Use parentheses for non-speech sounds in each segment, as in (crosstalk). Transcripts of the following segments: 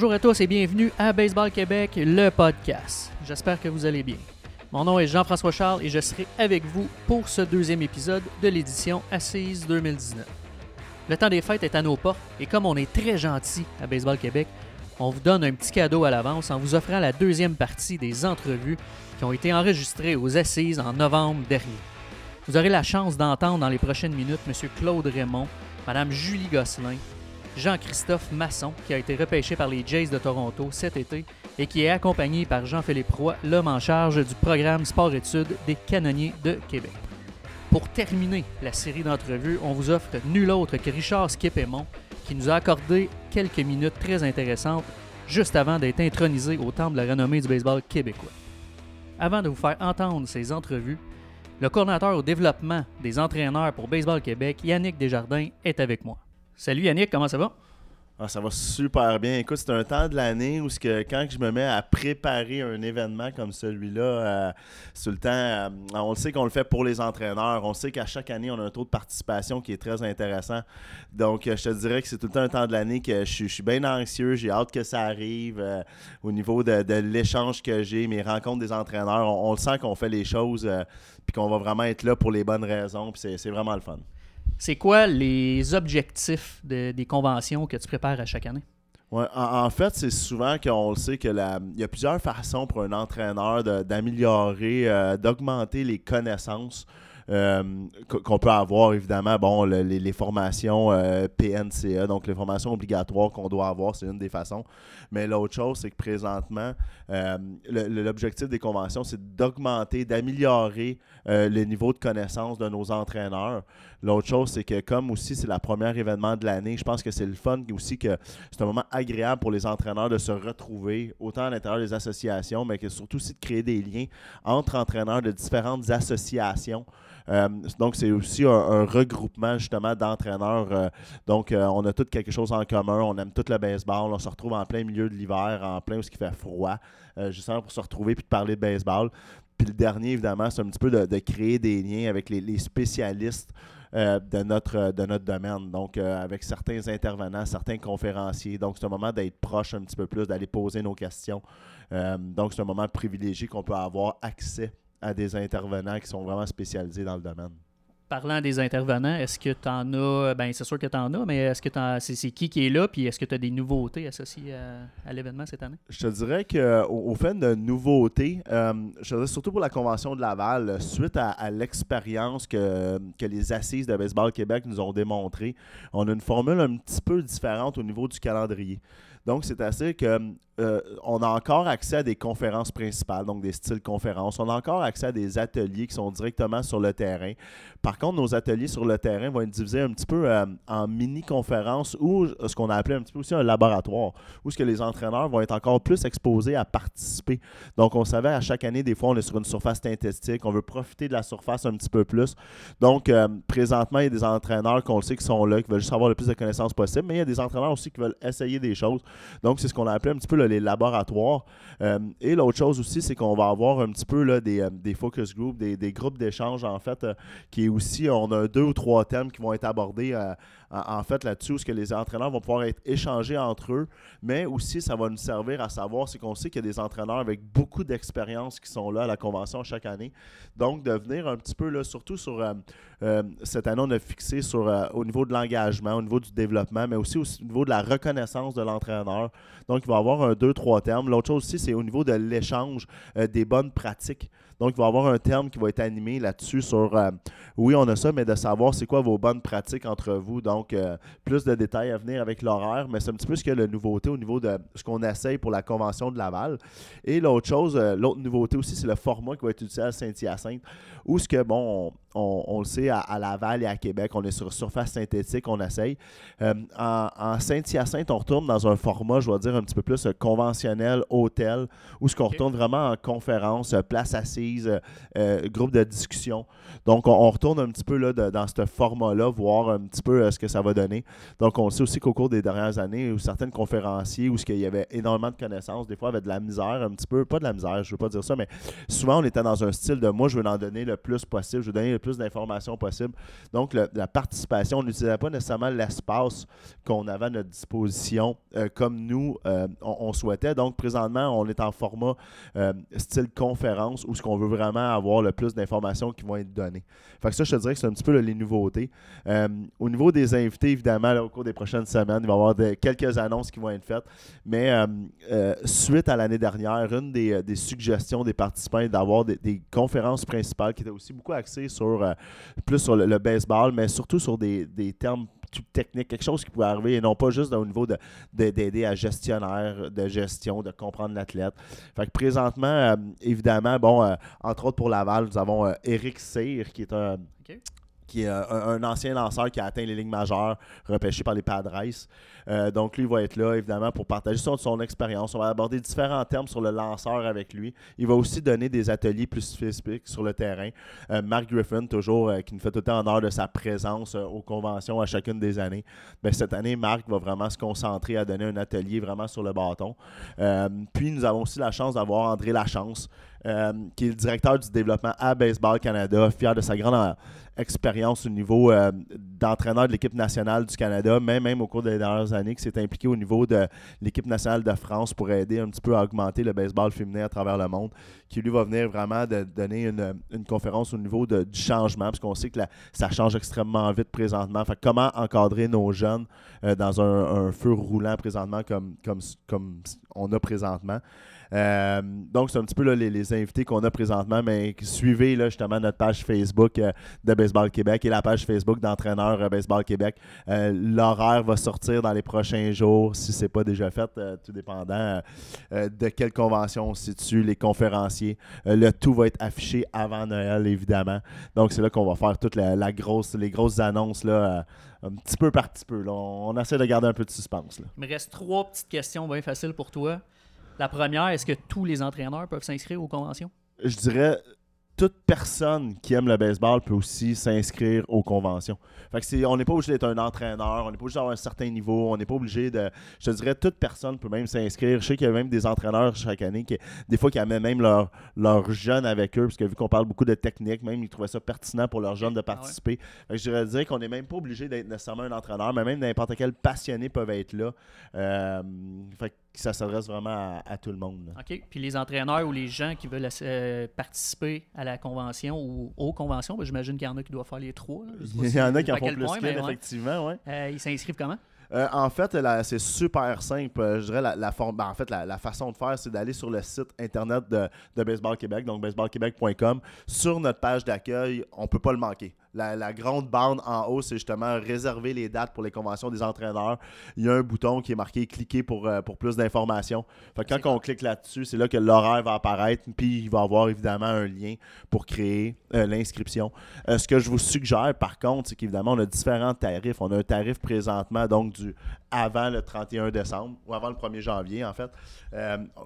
Bonjour à tous et bienvenue à Baseball Québec, le podcast. J'espère que vous allez bien. Mon nom est Jean-François Charles et je serai avec vous pour ce deuxième épisode de l'édition Assise 2019. Le temps des fêtes est à nos portes et comme on est très gentil à Baseball Québec, on vous donne un petit cadeau à l'avance en vous offrant la deuxième partie des entrevues qui ont été enregistrées aux Assises en novembre dernier. Vous aurez la chance d'entendre dans les prochaines minutes M. Claude Raymond, Mme Julie Gosselin, Jean-Christophe Masson, qui a été repêché par les Jays de Toronto cet été et qui est accompagné par Jean-Philippe Roy, l'homme en charge du programme Sport-Études des Canonniers de Québec. Pour terminer la série d'entrevues, on vous offre nul autre que Richard Skipémont, qui nous a accordé quelques minutes très intéressantes juste avant d'être intronisé au temple de la renommée du baseball québécois. Avant de vous faire entendre ces entrevues, le coordinateur au développement des entraîneurs pour Baseball Québec, Yannick Desjardins, est avec moi. Salut Yannick, comment ça va? Ah, ça va super bien. Écoute, c'est un temps de l'année où quand je me mets à préparer un événement comme celui-là, euh, le temps. euh, on le sait qu'on le fait pour les entraîneurs. On sait qu'à chaque année, on a un taux de participation qui est très intéressant. Donc, euh, je te dirais que c'est tout le temps un temps de l'année que je, suis- bien anxieux. J'ai hâte que ça arrive euh, au niveau de, l'échange que j'ai, mes rencontres des entraîneurs. On, on le sent qu'on fait les choses puis qu'on va vraiment être là pour les bonnes raisons. C'est vraiment le fun. C'est quoi les objectifs de- des conventions que tu prépares à chaque année? Ouais, en, fait, c'est souvent qu'on le sait que la, il y a plusieurs façons pour un entraîneur d'améliorer, euh, d'augmenter les connaissances euh, qu- qu'on peut avoir, évidemment. Bon, le- les, les formations euh, PNCA, donc les formations obligatoires qu'on doit avoir, c'est une des façons. Mais l'autre chose, c'est que présentement, euh, l'objectif des conventions, c'est d'augmenter, d'améliorer euh, le niveau de connaissance de nos entraîneurs. L'autre chose, c'est que comme aussi c'est la première événement de l'année, je pense que c'est le fun aussi que c'est un moment agréable pour les entraîneurs de se retrouver, autant à l'intérieur des associations, mais que surtout aussi de créer des liens entre entraîneurs de différentes associations. Euh, donc, c'est aussi un, regroupement justement d'entraîneurs. euh, donc, euh, on a tous quelque chose en commun. On aime tout le baseball. On se retrouve en plein milieu de l'hiver, en plein où il fait froid, justement pour se retrouver puis de parler de baseball. Puis le dernier, évidemment, c'est un petit peu de, créer des liens avec les, spécialistes de, notre, de notre domaine. Donc, avec certains intervenants, certains conférenciers. Donc, c'est un moment d'être proche un petit peu plus, d'aller poser nos questions. Donc, c'est un moment privilégié qu'on peut avoir accès à des intervenants qui sont vraiment spécialisés dans le domaine. Parlant des intervenants, est-ce que tu en as, ben c'est sûr que tu en as, mais est-ce que c'est, c'est qui qui est là, puis est-ce que tu as des nouveautés associées à, à l'événement cette année? Je te dirais qu'au au fait de nouveautés, euh, je te dirais surtout pour la Convention de Laval, suite à, à l'expérience que, que les assises de Baseball Québec nous ont démontré, on a une formule un petit peu différente au niveau du calendrier. Donc, c'est assez que euh, on a encore accès à des conférences principales, donc des styles conférences. On a encore accès à des ateliers qui sont directement sur le terrain. Par contre, nos ateliers sur le terrain vont être divisés un petit peu euh, en mini-conférences ou ce qu'on a appelé un petit peu aussi un laboratoire, où ce que les entraîneurs vont être encore plus exposés à participer. Donc, on savait à chaque année, des fois, on est sur une surface synthétique, on veut profiter de la surface un petit peu plus. Donc, euh, présentement, il y a des entraîneurs qu'on le sait qui sont là, qui veulent juste avoir le plus de connaissances possible, mais il y a des entraîneurs aussi qui veulent essayer des choses. Donc, c'est ce qu'on a appelé un petit peu là, les laboratoires. Euh, et l'autre chose aussi, c'est qu'on va avoir un petit peu euh, des focus groups, des, groupes d'échange, en fait, euh, qui est aussi, on a deux ou trois thèmes qui vont être abordés en, fait là-dessus, où ce que les entraîneurs vont pouvoir être échangés entre eux, mais aussi ça va nous servir à savoir, c'est qu'on sait qu'il y a des entraîneurs avec beaucoup d'expérience qui sont là à la convention chaque année. Donc, de venir un petit peu, là, surtout sur euh, euh, cette année, on a fixé sur, euh, au niveau de l'engagement, au niveau du développement, mais aussi au au niveau de la reconnaissance de l'entraîneur. Donc, il va y avoir un, deux, trois termes. L'autre chose aussi, c'est au niveau de l'échange euh, des bonnes pratiques. Donc, il va y avoir un terme qui va être animé là-dessus sur, euh, oui, on a ça, mais de savoir c'est quoi vos bonnes pratiques entre vous. Donc, euh, plus de détails à venir avec l'horaire, mais c'est un petit peu ce qu'il y a de nouveauté au niveau de ce qu'on essaye pour la Convention de Laval. Et l'autre chose, euh, l'autre nouveauté aussi, c'est le format qui va être utilisé à Saint-Hyacinthe, où ce que, bon, on, on- on le sait, à, à Laval et à Québec, on est sur surface synthétique, on essaye. Euh, en, en Saint-Hyacinthe, on retourne dans un format, je dois dire, un petit peu plus euh, conventionnel, hôtel, où ce qu'on retourne vraiment en conférence, euh, place assise, euh, groupe de discussion. Donc, on, on retourne un petit peu là, de- dans ce format-là, voir un petit peu euh, ce que ça va donner. Donc, on sait aussi qu'au cours des dernières années, où certains conférenciers, où ce qu'il y avait énormément de connaissances, des fois avec de la misère, un petit peu, pas de la misère, je veux pas dire ça, mais souvent on était dans un style de moi, je veux en donner le plus possible, je veux donner plus d'informations possible. Donc, la participation, on n'utilisait pas nécessairement l'espace qu'on avait à notre disposition euh, comme nous, euh, on, souhaitait. Donc, présentement, on est en format euh, style conférence où ce qu'on veut vraiment avoir le plus d'informations qui vont être données. Fait que ça, je te dirais que c'est un petit peu les nouveautés. Au niveau des invités, évidemment, au cours des prochaines semaines, il va y avoir quelques annonces qui vont être faites. Mais suite à l'année dernière, une des, des suggestions des participants est d'avoir des, des conférences principales qui étaient aussi beaucoup axées sur euh, plus sur le, baseball, mais surtout sur des, des termes techniques, quelque chose qui pouvait arriver et non pas juste au niveau de- de- d'aider à gestionnaire, de gestion, de comprendre l'athlète. Fait que présentement, euh, évidemment, bon, euh, entre autres pour Laval, nous avons Eric Cyr, qui est un. Qui est un, un ancien lanceur qui a atteint les lignes majeures, repêché par les Padres. Euh, donc, lui va être là, évidemment, pour partager son, son expérience. On va aborder différents termes sur le lanceur avec lui. Il va aussi donner des ateliers plus spécifiques sur le terrain. Euh, Mark Griffin, toujours, euh, qui nous fait tout le temps honneur de sa présence euh, aux conventions à chacune des années. Ben, cette année, Marc va vraiment se concentrer à donner un atelier vraiment sur le bâton. Euh, puis, nous avons aussi la chance d'avoir André Lachance, euh, qui est le directeur du développement à Baseball Canada, fier de sa grande euh, expérience au niveau euh, d'entraîneur de l'équipe nationale du Canada, mais même au cours des dernières années, qui s'est impliqué au niveau de l'équipe nationale de France pour aider un petit peu à augmenter le baseball féminin à travers le monde, qui lui va venir vraiment de donner une, conférence au niveau du changement, parce qu'on sait que ça change extrêmement vite présentement. Fait comment encadrer nos jeunes dans un, un feu roulant présentement comme, comme, comme on a présentement? Euh, donc, c'est un petit peu les, invités qu'on a présentement, mais suivez justement notre page Facebook euh, de Baseball Québec et la page Facebook d'entraîneur euh, Baseball Québec. L'horaire va sortir dans les prochains jours, si ce n'est pas déjà fait, tout dépendant de quelle convention on se situe, les conférenciers. Le tout va être affiché avant Noël, évidemment. Donc, c'est là qu'on va faire toutes la, grosse, les grosses annonces, là, un petit peu par petit peu. On, essaie de garder un peu de suspense. Il me reste trois petites questions bien faciles pour toi. La première, est-ce que tous les entraîneurs peuvent s'inscrire aux conventions? je dirais, toute personne qui aime le baseball peut aussi s'inscrire aux conventions. Fait que c'est, on n'est pas obligé d'être un entraîneur, on n'est pas obligé d'avoir un certain niveau, on n'est pas obligé de. Je te dirais, toute personne peut même s'inscrire. Je sais qu'il y a même des entraîneurs chaque année qui, des fois, qui amènent même leurs jeunes avec eux, parce que vu qu'on parle beaucoup de technique, même ils trouvaient ça pertinent pour leurs jeunes de Ah ouais. participer. Fait que je dirais qu'on n'est même pas obligé d'être nécessairement un entraîneur, mais même n'importe quel passionné peuvent être là. Euh, fait que ça s'adresse vraiment à, à tout le monde. là. OK. Puis les entraîneurs ou les gens qui veulent euh, participer à la convention ou aux conventions, ben, j'imagine qu'il y en a qui doivent faire les trois. là. Il si- y en a qui en font plus qu'une, ouais. effectivement, ouais. Euh, ils s'inscrivent comment? Euh, en fait, c'est super simple. Je dirais la, la forme- ben, en fait, la, la façon de faire, c'est d'aller sur le site internet de, de Baseball Québec, donc baseballquebec.com. Sur notre page d'accueil, on peut pas le manquer. La, la grande bande en haut, c'est justement réserver les dates pour les conventions des entraîneurs. Il y a un bouton qui est marqué cliquer pour, euh, pour plus d'informations. Fait que quand on clique là-dessus, c'est là que l'horaire va apparaître, puis il va y avoir évidemment un lien pour créer euh, l'inscription. Euh, ce que je vous suggère, par contre, c'est qu'évidemment, on a différents tarifs. On a un tarif présentement, donc du avant le 31 décembre, ou avant le 1er janvier, en fait.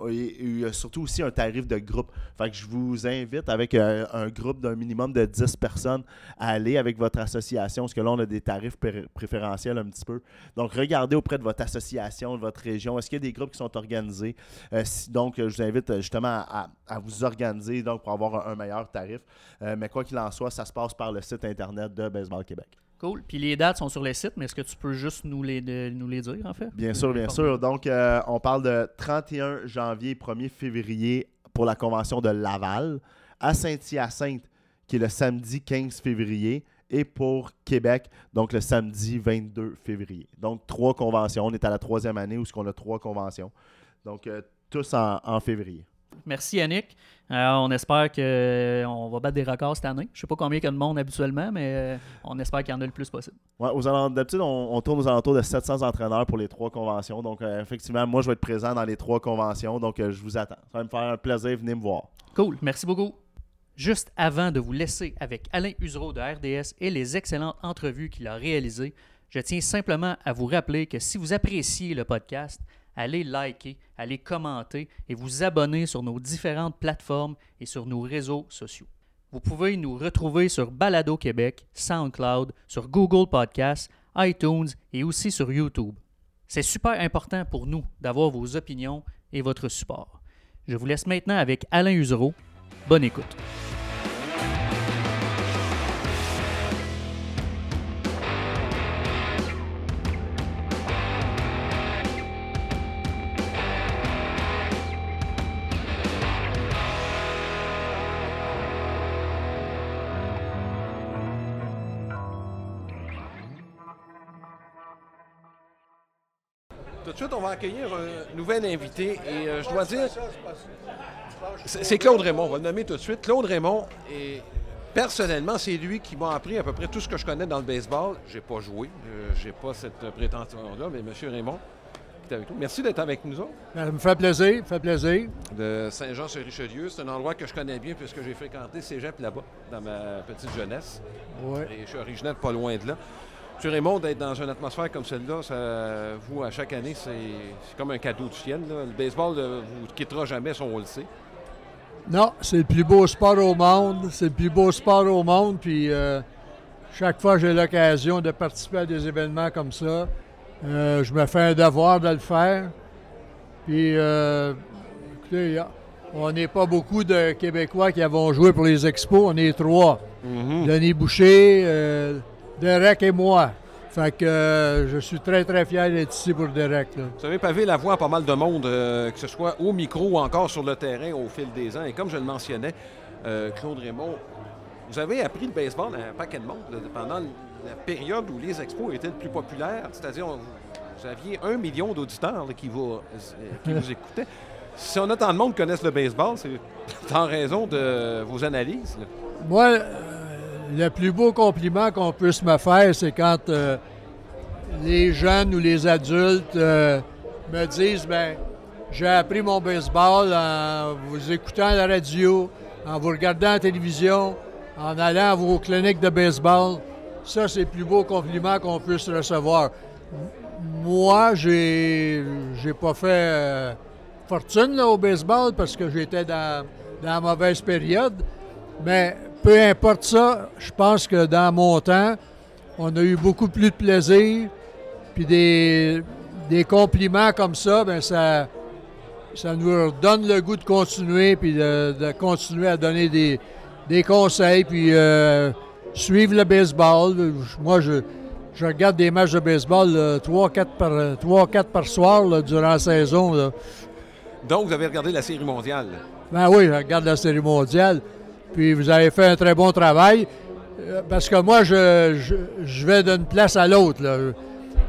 Il y a surtout aussi un tarif de groupe. Fait que je vous invite, avec euh, un groupe d'un minimum de 10 personnes, à aller avec votre association, parce que là, on a des tarifs pré- préférentiels un petit peu. Donc, regardez auprès de votre association, de votre région. Est-ce qu'il y a des groupes qui sont organisés? Euh, si- donc, je vous invite euh, justement à, à vous organiser donc, pour avoir un, un meilleur tarif. Euh, mais quoi qu'il en soit, ça se passe par le site Internet de Baseball Québec. Cool. Puis les dates sont sur le site, mais est-ce que tu peux juste nous les, de- nous les dire, en fait? Bien sûr, bien sûr. Donc, euh, on parle de 31 janvier, 1er février pour la convention de Laval, à Saint-Hyacinthe, qui est le samedi 15 février, et pour Québec, donc le samedi 22 février. Donc, trois conventions. On est à la troisième année où on a trois conventions. Donc, euh, tous en, en février. Merci Yannick. Euh, on espère qu'on va battre des records cette année. Je sais pas combien il y a de monde habituellement, mais euh, on espère qu'il y en a le plus possible. Ouais, aux alentours- d'habitude, on, on tourne aux alentours de 700 entraîneurs pour les trois conventions. Donc, euh, effectivement, moi, je vais être présent dans les trois conventions. Donc, euh, je vous attends. Ça va me faire un plaisir. Venez me voir. Cool, merci beaucoup. Juste avant de vous laisser avec Alain Usereau de RDS et les excellentes entrevues qu'il a réalisées, je tiens simplement à vous rappeler que si vous appréciez le podcast, allez liker, allez commenter et vous abonner sur nos différentes plateformes et sur nos réseaux sociaux. Vous pouvez nous retrouver sur Balado Québec, SoundCloud, sur Google Podcasts, iTunes et aussi sur YouTube. C'est super important pour nous d'avoir vos opinions et votre support. Je vous laisse maintenant avec Alain Usereau. Bonne écoute. Accueillir un nouvel invité et euh, je dois dire, c'est Claude Raymond, on va le nommer tout de suite. Claude Raymond, et personnellement, c'est lui qui m'a appris à peu près tout ce que je connais dans le baseball. J'ai pas joué, euh, j'ai pas cette prétention-là, mais M. Raymond, qui est avec nous. Merci d'être avec nous autres. Ça me fait plaisir, fait plaisir. de Saint-Jean-sur-Richelieu. C'est un endroit que je connais bien puisque j'ai fréquenté Cégep là-bas dans ma petite jeunesse. Ouais. Et je suis originaire de pas loin de là. M. Raymond, d'être dans une atmosphère comme celle-là, ça, vous, à chaque année, c'est comme un cadeau du ciel. là. Le baseball ne vous quittera jamais, si on le sait. Non, c'est le plus beau sport au monde. C'est le plus beau sport au monde. Puis euh, chaque fois que j'ai l'occasion de participer à des événements comme ça, euh, je me fais un devoir de le faire. Puis, euh, écoutez, on n'est pas beaucoup de Québécois qui avons joué pour les expos. On est trois. Denis Boucher, Derek et moi. Fait que euh, je suis très, très fier d'être ici pour Derek. là. Vous avez pavé la voie à pas mal de monde, euh, que ce soit au micro ou encore sur le terrain au fil des ans. Et comme je le mentionnais, euh, Claude Raymond, vous avez appris le baseball à un paquet de monde là, pendant la période où les expos étaient le plus populaires. C'est-à-dire, vous aviez un million d'auditeurs qui, vous, qui vous (laughs) écoutaient. Si on a tant de monde qui connaissent le baseball, c'est (laughs) en raison de vos analyses. là. Moi, le plus beau compliment qu'on puisse me faire, c'est quand euh, les jeunes ou les adultes euh, me disent ben j'ai appris mon baseball en vous écoutant à la radio, en vous regardant à la télévision, en allant à vos cliniques de baseball. Ça, c'est le plus beau compliment qu'on puisse recevoir. Moi, j'ai j'ai pas fait euh, fortune au baseball parce que j'étais dans, dans la mauvaise période. Mais peu importe ça, je pense que dans mon temps, on a eu beaucoup plus de plaisir. Puis des, des compliments comme ça, ben ça, ça nous donne le goût de continuer, puis de, de continuer à donner des, des conseils, puis euh, suivre le baseball. Moi, je, je regarde des matchs de baseball 3-4 par, 3-4 par soir là, durant la saison. là. Donc, vous avez regardé la Série mondiale? Ben oui, je regarde la série mondiale. Puis vous avez fait un très bon travail. Euh, Parce que moi, je, je, je vais d'une place à l'autre. là.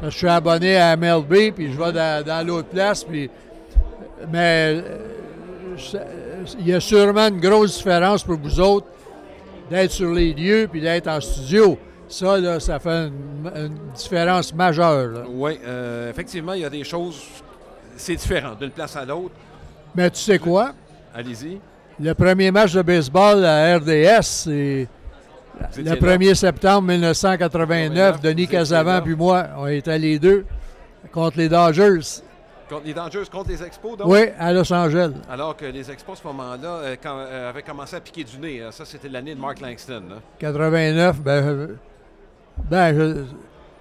Parce que Je suis abonné à MLB, puis je vais dans, dans l'autre place. Puis, mais euh, il y a sûrement une grosse différence pour vous autres d'être sur les lieux puis d'être en studio. Ça, là, ça fait une, une différence majeure. là. Oui, euh, effectivement, il y a des choses. C'est différent d'une place à l'autre. Mais tu sais quoi? Allez-y. Le premier match de baseball à RDS, c'est le étiez là. 1er septembre 1989. Denis Casavant puis moi, on était les deux contre les Dodgers. Contre les Dangers contre les Expos, donc? Oui, à Los Angeles. Alors que les Expos, à ce moment-là, euh, euh, avaient commencé à piquer du nez. Euh, Ça, c'était l'année de Mark Langston. hein. 89, ben, euh, ben je-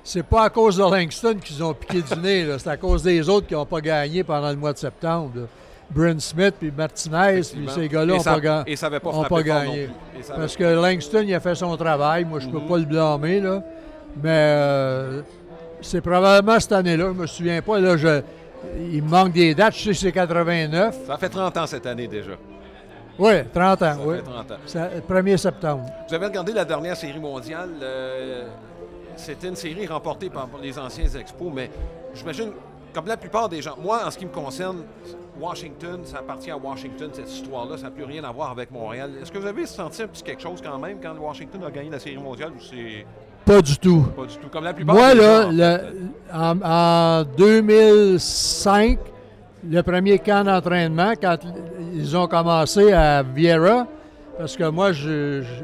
c'est pas à cause de Langston qu'ils ont piqué du nez, c'est à cause des autres qui n'ont pas gagné pendant le mois de septembre. là. Brent Smith puis Martinez, puis ces gars-là n'ont pas, ga- Et ça n'avait pas pas gagné. avait- Parce que Langston, il a fait son travail. Moi, je peux Mhm. pas le blâmer, là. Mais euh, c'est probablement cette année-là. Je me souviens pas. Là, je- il me manque des dates. Je sais que c'est 89. Ça fait 30 ans cette année déjà. Oui, 30 ans, Ça oui. fait 30 ans. Ça- 1er septembre. Vous avez regardé la dernière série mondiale. euh, C'était une série remportée par les anciens Expos, mais j'imagine, comme la plupart des gens, moi, en ce qui me concerne, Washington, ça appartient à Washington, cette histoire-là, ça n'a plus rien à voir avec Montréal. Est-ce que vous avez senti un petit quelque chose quand même quand Washington a gagné la série mondiale ou c'est Pas du tout. pas du tout? Comme la plupart Moi, des là, gens, en le- en, en 2005, le premier camp d'entraînement, quand ils ont commencé à Vieira, parce que moi, je, je,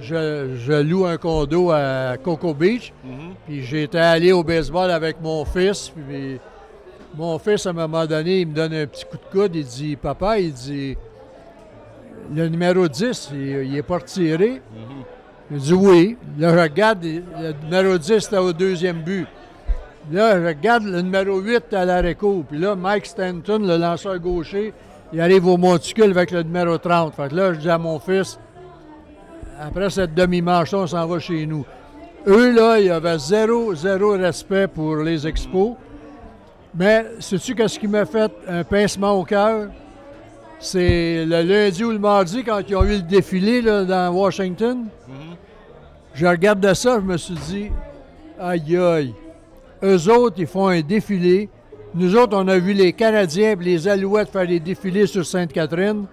je- je loue un condo à Cocoa Beach, Mhm. puis j'étais allé au baseball avec mon fils, puis mon fils, à un moment donné, il me donne un petit coup de coude, il dit, papa, il dit, le numéro 10, il, il est pas retiré. Mhm. Il dit oui. Là, je regarde, le numéro 10 était au deuxième but. Là, je regarde le numéro 8 à court. Puis là, Mike Stanton, le lanceur gaucher, il arrive au monticule avec le numéro 30. Fait que là, je dis à mon fils, après cette demi-manche, on s'en va chez nous. Eux, là, il y avait zéro, zéro respect pour les expos. Mais sais-tu qu'est-ce qui m'a fait un pincement au cœur? C'est le lundi ou le mardi, quand ils ont eu le défilé là, dans Washington. Mhm. Je regardais ça, je me suis dit, aïe aïe, eux autres, ils font un défilé. Nous autres, on a vu les Canadiens et les Alouettes faire des défilés sur Sainte-Catherine.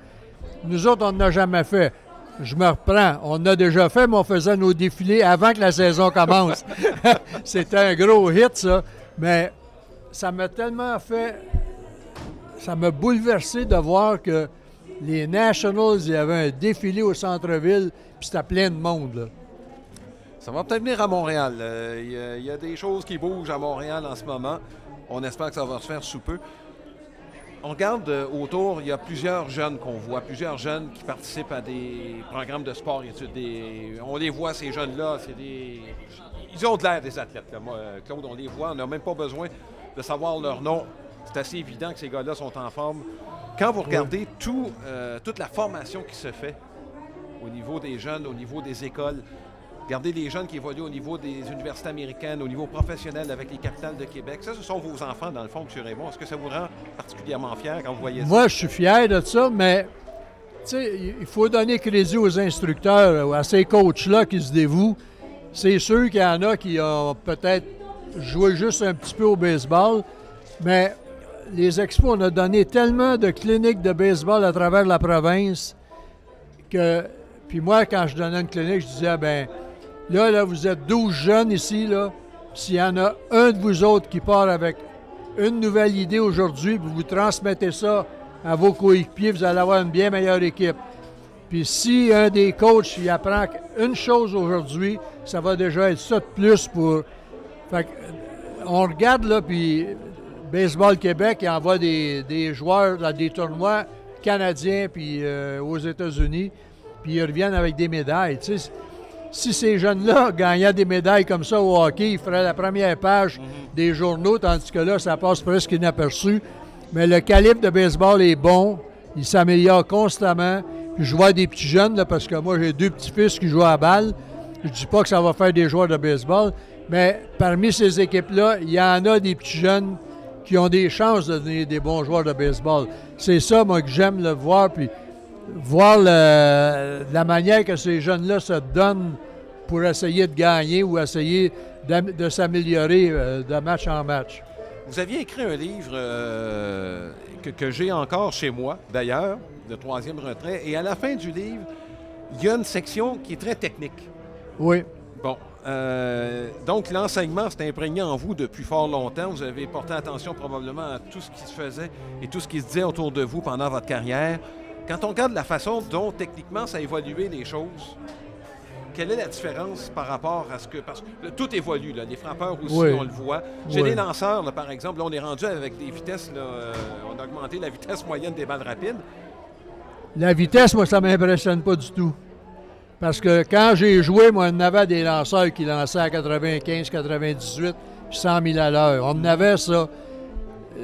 Nous autres, on n'a jamais fait. Je me reprends. On a déjà fait, mais on faisait nos défilés avant que la saison commence. (laughs) (laughs) C'était un gros hit, ça. Mais ça m'a tellement fait. Ça m'a bouleversé de voir que les Nationals, il y avait un défilé au centre-ville, puis c'était plein de monde. là. Ça va peut-être venir à Montréal. Euh, Il y a- des choses qui bougent à Montréal en ce moment. On espère que ça va se faire sous peu. On regarde euh, autour, il y a plusieurs jeunes qu'on voit, plusieurs jeunes qui participent à des programmes de sport. on les voit, ces jeunes-là, c'est des... Ils ont de l'air des athlètes. là. Moi, euh, Claude, on les voit, on n'a même pas besoin de savoir leur nom. C'est assez évident que ces gars-là sont en forme. Quand vous regardez tout, euh, toute la formation qui se fait au niveau des jeunes, au niveau des écoles, Regardez les jeunes qui évoluent au niveau des universités américaines, au niveau professionnel avec les capitales de Québec. Ça, ce sont vos enfants, dans le fond, M. Raymond. Est-ce que ça vous rend particulièrement fier quand vous voyez ça? Moi, je suis fier de ça, mais il faut donner crédit aux instructeurs, à ces coachs-là qui se dévouent. C'est sûr qu'il y en a qui ont peut-être joué juste un petit peu au baseball, mais les expos, on a donné tellement de cliniques de baseball à travers la province que. Puis moi, quand je donnais une clinique, je disais, ben là, là, vous êtes 12 jeunes ici, là. S'il y en a un de vous autres qui part avec une nouvelle idée aujourd'hui, puis vous transmettez ça à vos coéquipiers, vous allez avoir une bien meilleure équipe. Puis si un des coachs il apprend une chose aujourd'hui, ça va déjà être ça de plus pour. Fait que, on regarde là, puis Baseball Québec il envoie des, des joueurs dans des tournois canadiens puis euh, aux États-Unis, puis ils reviennent avec des médailles. Tu sais, si ces jeunes-là gagnaient des médailles comme ça au hockey, ils feraient la première page des journaux, tandis que là, ça passe presque inaperçu. Mais le calibre de baseball est bon, il s'améliore constamment. Puis je vois des petits jeunes, là, parce que moi, j'ai deux petits-fils qui jouent à balle. Je dis pas que ça va faire des joueurs de baseball, mais parmi ces équipes-là, il y en a des petits jeunes qui ont des chances de devenir des bons joueurs de baseball. C'est ça, moi, que j'aime le voir, puis voir le- la manière que ces jeunes-là se donnent pour essayer de gagner ou essayer de s'améliorer euh, de match en match. Vous aviez écrit un livre euh, que, que j'ai encore chez moi, d'ailleurs, le troisième retrait. Et à la fin du livre, il y a une section qui est très technique. Oui. Bon. Euh, donc, l'enseignement s'est imprégné en vous depuis fort longtemps. Vous avez porté attention probablement à tout ce qui se faisait et tout ce qui se disait autour de vous pendant votre carrière. Quand on regarde la façon dont techniquement ça a évolué les choses, quelle est la différence par rapport à ce que. Parce que là, tout évolue, là. les frappeurs aussi, Oui. on le voit. Chez Oui. les lanceurs, là, par exemple, là, on est rendu avec des vitesses, là, euh, on a augmenté la vitesse moyenne des balles rapides. La vitesse, moi, ça ne m'impressionne pas du tout. Parce que quand j'ai joué, moi, on avait des lanceurs qui lançaient à 95, 98, puis 100 000 à l'heure. On avait ça.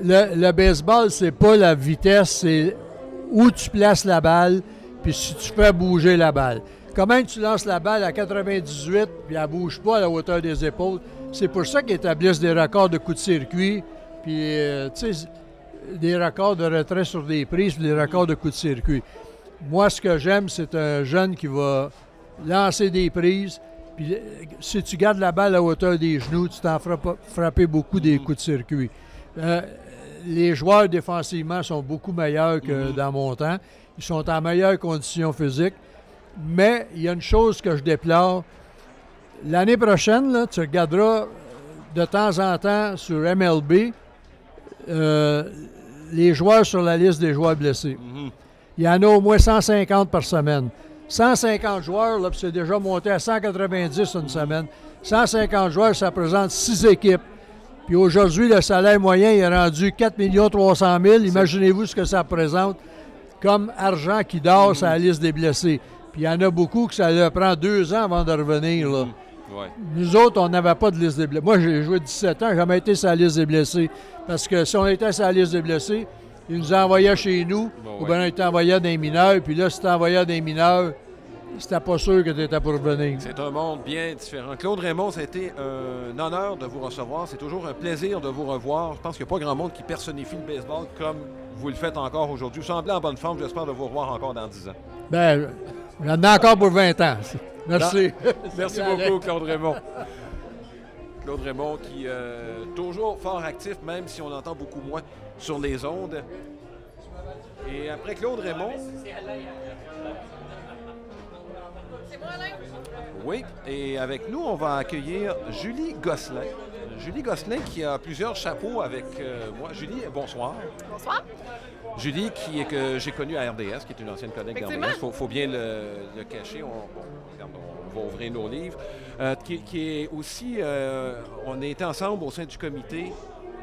Le, le baseball, c'est pas la vitesse, c'est où tu places la balle, puis si tu fais bouger la balle. Comment tu lances la balle à 98, puis elle bouge pas à la hauteur des épaules. C'est pour ça qu'ils établissent des records de coups de circuit, puis, euh, des records de retrait sur des prises, puis des records de coups de circuit. Moi, ce que j'aime, c'est un jeune qui va lancer des prises. Puis euh, si tu gardes la balle à hauteur des genoux, tu t'en feras pas frapper beaucoup des coups de circuit. Euh, les joueurs défensivement sont beaucoup meilleurs que dans mon temps. Ils sont en meilleure condition physique. Mais il y a une chose que je déplore. L'année prochaine, là, tu regarderas euh, de temps en temps sur MLB euh, les joueurs sur la liste des joueurs blessés. Il y en a au moins 150 par semaine. 150 joueurs, là, puis c'est déjà monté à 190 une semaine. 150 joueurs, ça représente 6 équipes. Puis aujourd'hui, le salaire moyen est rendu 4 300 000. Imaginez-vous ce que ça représente comme argent qui dort sur la liste des blessés. Puis il y en a beaucoup que ça leur prend deux ans avant de revenir. Là. Ouais. Nous autres, on n'avait pas de liste des blessés. Moi, j'ai joué 17 ans, j'ai jamais été sur la liste des blessés. Parce que si on était sur la liste des blessés, ils nous envoyaient chez nous, Bon, ou bien envoyés dans les mineurs. Puis là, si dans les mineurs, c'était pas sûr que tu étais pour revenir. C'est un monde bien différent. Claude Raymond, ça a été un honneur de vous recevoir. C'est toujours un plaisir de vous revoir. Je pense qu'il n'y a pas grand monde qui personnifie le baseball comme vous le faites encore aujourd'hui. Vous semblez en bonne forme. J'espère de vous revoir encore dans 10 ans. Ben, j'en ai encore pour 20 ans. (laughs) Merci. Merci beaucoup, Claude Raymond. Claude Raymond qui euh, toujours fort actif, même si on entend beaucoup moins sur les ondes. Et après Claude Raymond. C'est moi, Alain? Oui, et avec nous, on va accueillir Julie Gosselin. Julie Gosselin qui a plusieurs chapeaux avec euh, moi. Julie, bonsoir. Bonsoir. Julie, qui est que j'ai connue à RDS, qui est une ancienne collègue d'RDS. Il faut, faut bien le, le cacher. On, bon, regarde, on va ouvrir nos livres. Euh, qui, qui est aussi, euh, on a été ensemble au sein du comité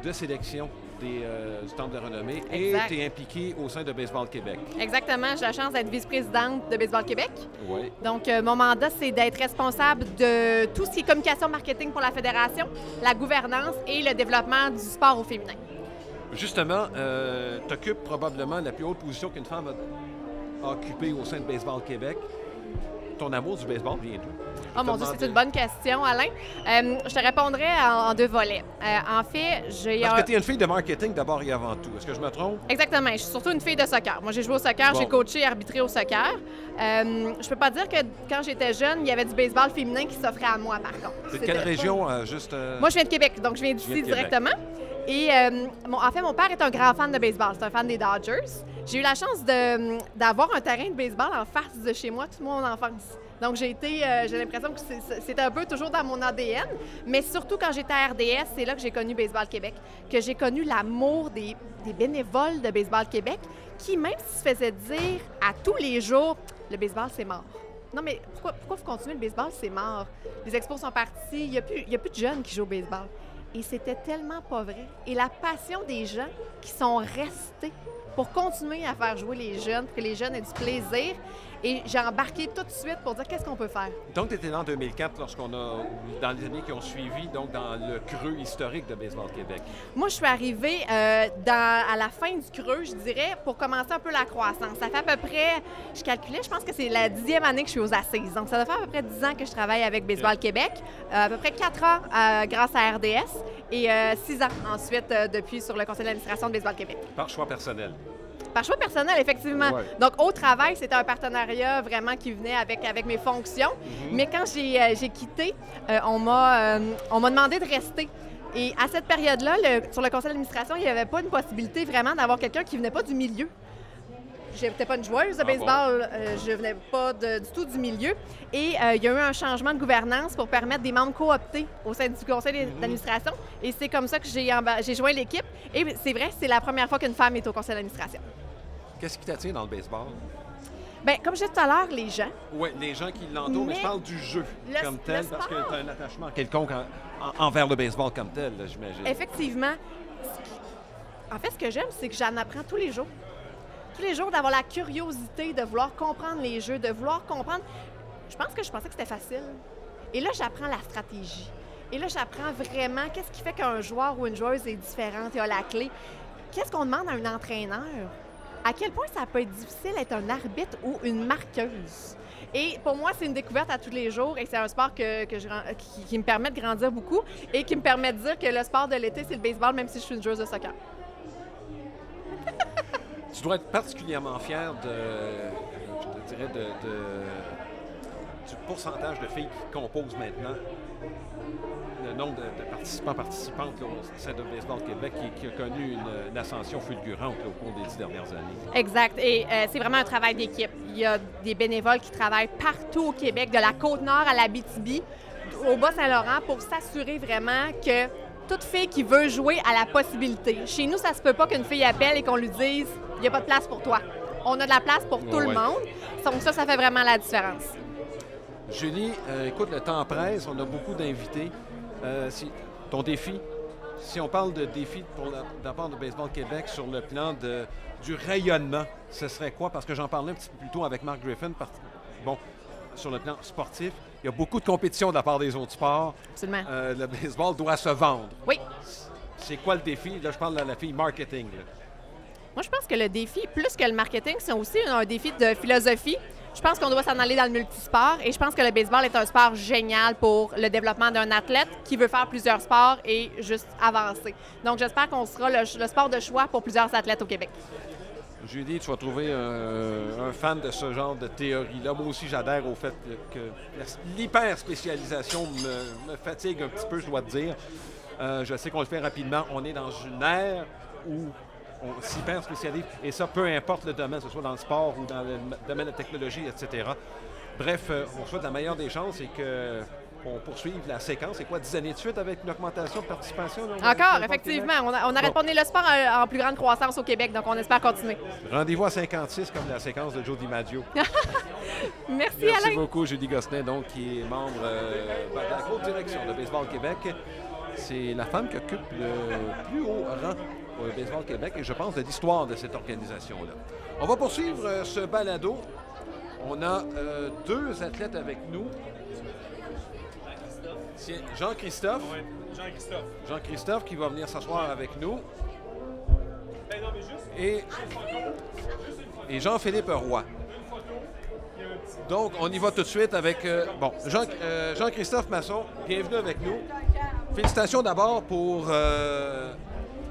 de sélection des, euh, du Temple de renommée et tu es impliqué au sein de Baseball Québec. Exactement. J'ai la chance d'être vice-présidente de Baseball Québec. Oui. Donc, euh, mon mandat, c'est d'être responsable de tout ce qui est communication marketing pour la fédération, la gouvernance et le développement du sport au féminin. Justement, tu occupes probablement la plus haute position qu'une femme a occupée au sein de Baseball Québec. Ton amour du baseball vient d'où? Oh mon Dieu, c'est une bonne question, Alain. Euh, je te répondrai en, en deux volets. Euh, en fait, j'ai... Parce que tu es une fille de marketing d'abord et avant tout. Est-ce que je me trompe? Exactement. Je suis surtout une fille de soccer. Moi, j'ai joué au soccer, Bon. j'ai coaché et arbitré au soccer. Euh, je peux pas dire que quand j'étais jeune, il y avait du baseball féminin qui s'offrait à moi, par contre. C'est de quelle région? euh, juste, Moi, je viens de Québec, donc je viens d'ici directement. Et mon- en fait, mon père est un grand fan de baseball. C'est un fan des Dodgers. J'ai eu la chance de- d'avoir un terrain de baseball en face de chez moi toute mon enfance. Donc, j'ai été, euh, j'ai l'impression que c'était un peu toujours dans mon ADN. Mais surtout, quand j'étais à RDS, c'est là que j'ai connu Baseball Québec, que j'ai connu l'amour des, bénévoles de Baseball Québec qui, même s'ils se faisaient dire à tous les jours, le baseball, c'est mort. Non, mais pourquoi, pourquoi vous continuez? Le baseball? C'est mort. Les expos sont partis. Il n'y a plus de jeunes qui jouent au baseball. Et c'était tellement pas vrai. Et la passion des gens qui sont restés pour continuer à faire jouer les jeunes, pour que les jeunes aient du plaisir. Et j'ai embarqué tout de suite pour dire qu'est-ce qu'on peut faire? Donc, tu étais là en 2004 lorsqu'on a, dans les années qui ont suivi, donc dans le creux historique de Baseball Québec. Moi, je suis arrivée euh, dans- à la fin du creux, je dirais, pour commencer un peu la croissance. Ça fait à peu près, je calculais, je pense que c'est la dixième année que je suis aux assises. Donc, ça doit faire à peu près dix ans que je travaille avec Baseball Québec. Euh, à peu près quatre ans euh, grâce à RDS et six ans ensuite depuis sur le conseil d'administration de Baseball Québec. Par choix personnel. Par choix personnel, effectivement. Ouais. Donc, au travail, c'était un partenariat vraiment qui venait avec, avec mes fonctions. Mais quand j'ai euh, quitté, euh, on m'a euh, on m'a demandé de rester. Et à cette période-là, sur le conseil d'administration, il n'y avait pas une possibilité vraiment d'avoir quelqu'un qui venait pas du milieu. Je n'étais pas une joueuse de Ah baseball, euh, je venais pas de- du tout du milieu. Et euh, il y a eu un changement de gouvernance pour permettre des membres cooptés au sein du conseil d'administration. Et c'est comme ça que j'ai j'ai joint l'équipe. Et c'est vrai, c'est la première fois qu'une femme est au conseil d'administration. Qu'est-ce qui t'attire dans le baseball? Bien, comme je disais tout à l'heure, les gens, Oui, les gens qui l'entourent, mais, Mais je parle du jeu le- comme tel, parce que tu as un attachement quelconque en- en- envers le baseball comme tel, là, j'imagine. effectivement, en fait, ce que j'aime, c'est que j'en apprends tous les jours. Tous les jours, d'avoir la curiosité de vouloir comprendre les jeux, de vouloir comprendre. Je pense que je pensais que c'était facile. Et là, j'apprends la stratégie. Et là, j'apprends vraiment qu'est-ce qui fait qu'un joueur ou une joueuse est différente et a la clé. Qu'est-ce qu'on demande à un entraîneur? À quel point ça peut être difficile d'être un arbitre ou une marqueuse? Et pour moi, c'est une découverte à tous les jours et c'est un sport qui me permet de grandir beaucoup et qui me permet de dire que le sport de l'été, c'est le baseball, même si je suis une joueuse de soccer. Tu dois être particulièrement fier de, je te dirais, du pourcentage de filles qui composent maintenant le nombre de, participants, participantes au sein de Québec qui, qui a connu une, ascension fulgurante au cours des dix dernières années. Exact. Et euh, c'est vraiment un travail d'équipe. Il y a des bénévoles qui travaillent partout au Québec, de la Côte-Nord à la BTB, au Bas-Saint-Laurent, pour s'assurer vraiment que toute fille qui veut jouer a la possibilité. Chez nous, ça se peut pas qu'une fille appelle et qu'on lui dise il n'y a pas de place pour toi. On a de la place pour tout Ouais, le monde. Donc ça, ça fait vraiment la différence. Julie, euh, écoute, le temps presse, on a beaucoup d'invités. Euh, si, ton défi, si on parle de défi pour la, de la part de Baseball Québec sur le plan de, du rayonnement, ce serait quoi? Parce que j'en parlais un petit peu plus tôt avec Mark Griffin. par- bon, sur le plan sportif, il y a beaucoup de compétition de la part des autres sports. Absolument. Euh, le baseball doit se vendre. Oui. C'est quoi le défi? Là, je parle de la fille marketing. là. Moi, je pense que le défi, plus que le marketing, c'est aussi un défi de philosophie. Je pense qu'on doit s'en aller dans le multisport et je pense que le baseball est un sport génial pour le développement d'un athlète qui veut faire plusieurs sports et juste avancer. Donc, j'espère qu'on sera le, le sport de choix pour plusieurs athlètes au Québec. Julie, tu vas trouver un, un fan de ce genre de théorie-là. Moi aussi, j'adhère au fait que l'hyper-spécialisation me, me fatigue un petit peu, je dois te dire. Euh, je sais qu'on le fait rapidement. On est dans une ère où on s'hyper spécialise, et ça, peu importe le domaine, que ce soit dans le sport ou dans le domaine de la technologie, etc. Bref, euh, on souhaite la meilleure des chances et que on poursuive la séquence. C'est quoi, 10 années de suite avec une augmentation de participation? là, Encore, effectivement. On, a- on arrête Bon. pas de le sport en, en plus grande croissance au Québec, donc on espère continuer. Rendez-vous à 56 comme la séquence de Joe DiMaggio. (laughs) Merci, Merci Alain. beaucoup, Julie Gosselin, donc, qui est membre euh, de la haute direction de Baseball Québec. C'est la femme qui occupe le plus haut rang pour le Baseball Québec et je pense de l'histoire de cette organisation-là. On va poursuivre euh, ce balado. On a euh, deux athlètes avec nous. Jean-Christophe. Jean-Christophe. Jean-Christophe qui va venir s'asseoir avec nous. Et, et Jean-Philippe Roy. Donc, on y va tout de suite avec. euh, bon, Jean, euh, Jean-Christophe Masson, bienvenue avec nous. Félicitations d'abord pour, euh,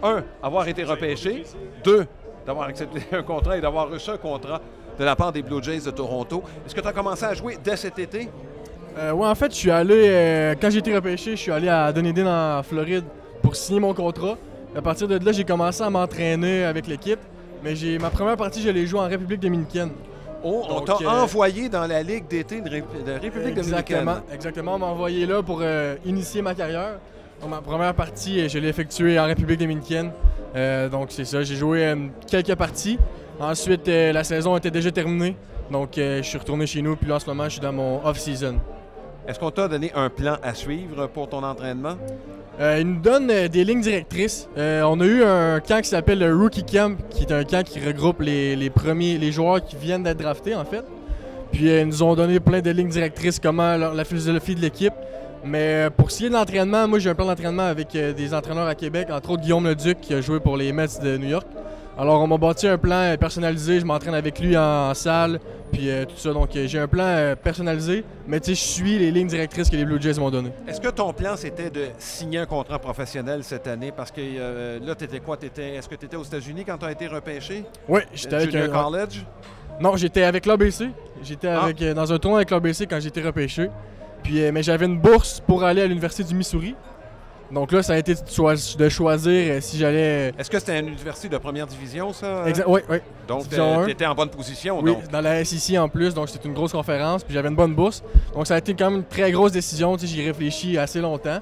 un, avoir été repêché, deux, d'avoir accepté (laughs) un contrat et d'avoir reçu un contrat de la part des Blue Jays de Toronto. Est-ce que tu as commencé à jouer dès cet été? Euh, ouais, en fait, je suis allé, euh, quand j'ai été repêché, je suis allé à Dunedin en Floride pour signer mon contrat. À partir de là, j'ai commencé à m'entraîner avec l'équipe. Mais j'ai ma première partie, je l'ai jouée en République dominicaine. Oh, on t'a euh, envoyé dans la Ligue d'été de, Ré- de République exactement, dominicaine. exactement. On m'a envoyé là pour euh, initier ma carrière. Donc, ma première partie, je l'ai effectuée en République dominicaine. Donc, c'est ça. J'ai joué quelques parties. Ensuite, la saison était déjà terminée. Donc, je suis retourné chez nous. Puis là, en ce moment, je suis dans mon off-season. Est-ce qu'on t'a donné un plan à suivre pour ton entraînement? Euh, il nous donne euh, des lignes directrices. Euh, on a eu un camp qui s'appelle le Rookie Camp, qui est un camp qui regroupe les, premiers, les joueurs qui viennent d'être draftés en fait. Puis euh, ils nous ont donné plein de lignes directrices, comment la philosophie de l'équipe. Mais euh, pour ce qui est de l'entraînement, moi j'ai un plan d'entraînement avec des entraîneurs à Québec, entre autres Guillaume Leduc qui a joué pour les Mets de New York. Alors on m'a bâti un plan euh, personnalisé, je m'entraîne avec lui en, en salle, puis euh, tout ça. Donc euh, j'ai un plan euh, personnalisé, mais tu sais, je suis les lignes directrices que les Blue Jays m'ont données. Est-ce que ton plan, c'était de signer un contrat professionnel cette année? Parce que euh, là, t'étais quoi? T'étais- Est-ce que tu étais aux États-Unis quand tu as été repêché? Oui, j'étais avec un, College? Non, j'étais avec l'ABC. J'étais Ah. avec, dans un tournoi avec l'ABC quand j'ai été repêché. Puis, mais j'avais une bourse pour aller à l'Université du Missouri. Donc là, ça a été de, choi- de choisir euh, si j'allais. Est-ce que c'était une université de première division, ça? Exact, oui, oui. Donc, un. tu étais en bonne position, Oui, donc. dans la SEC en plus, donc c'était une grosse conférence, puis j'avais une bonne bourse. Donc ça a été quand même une très grosse décision, tu sais, j'y ai réfléchi assez longtemps.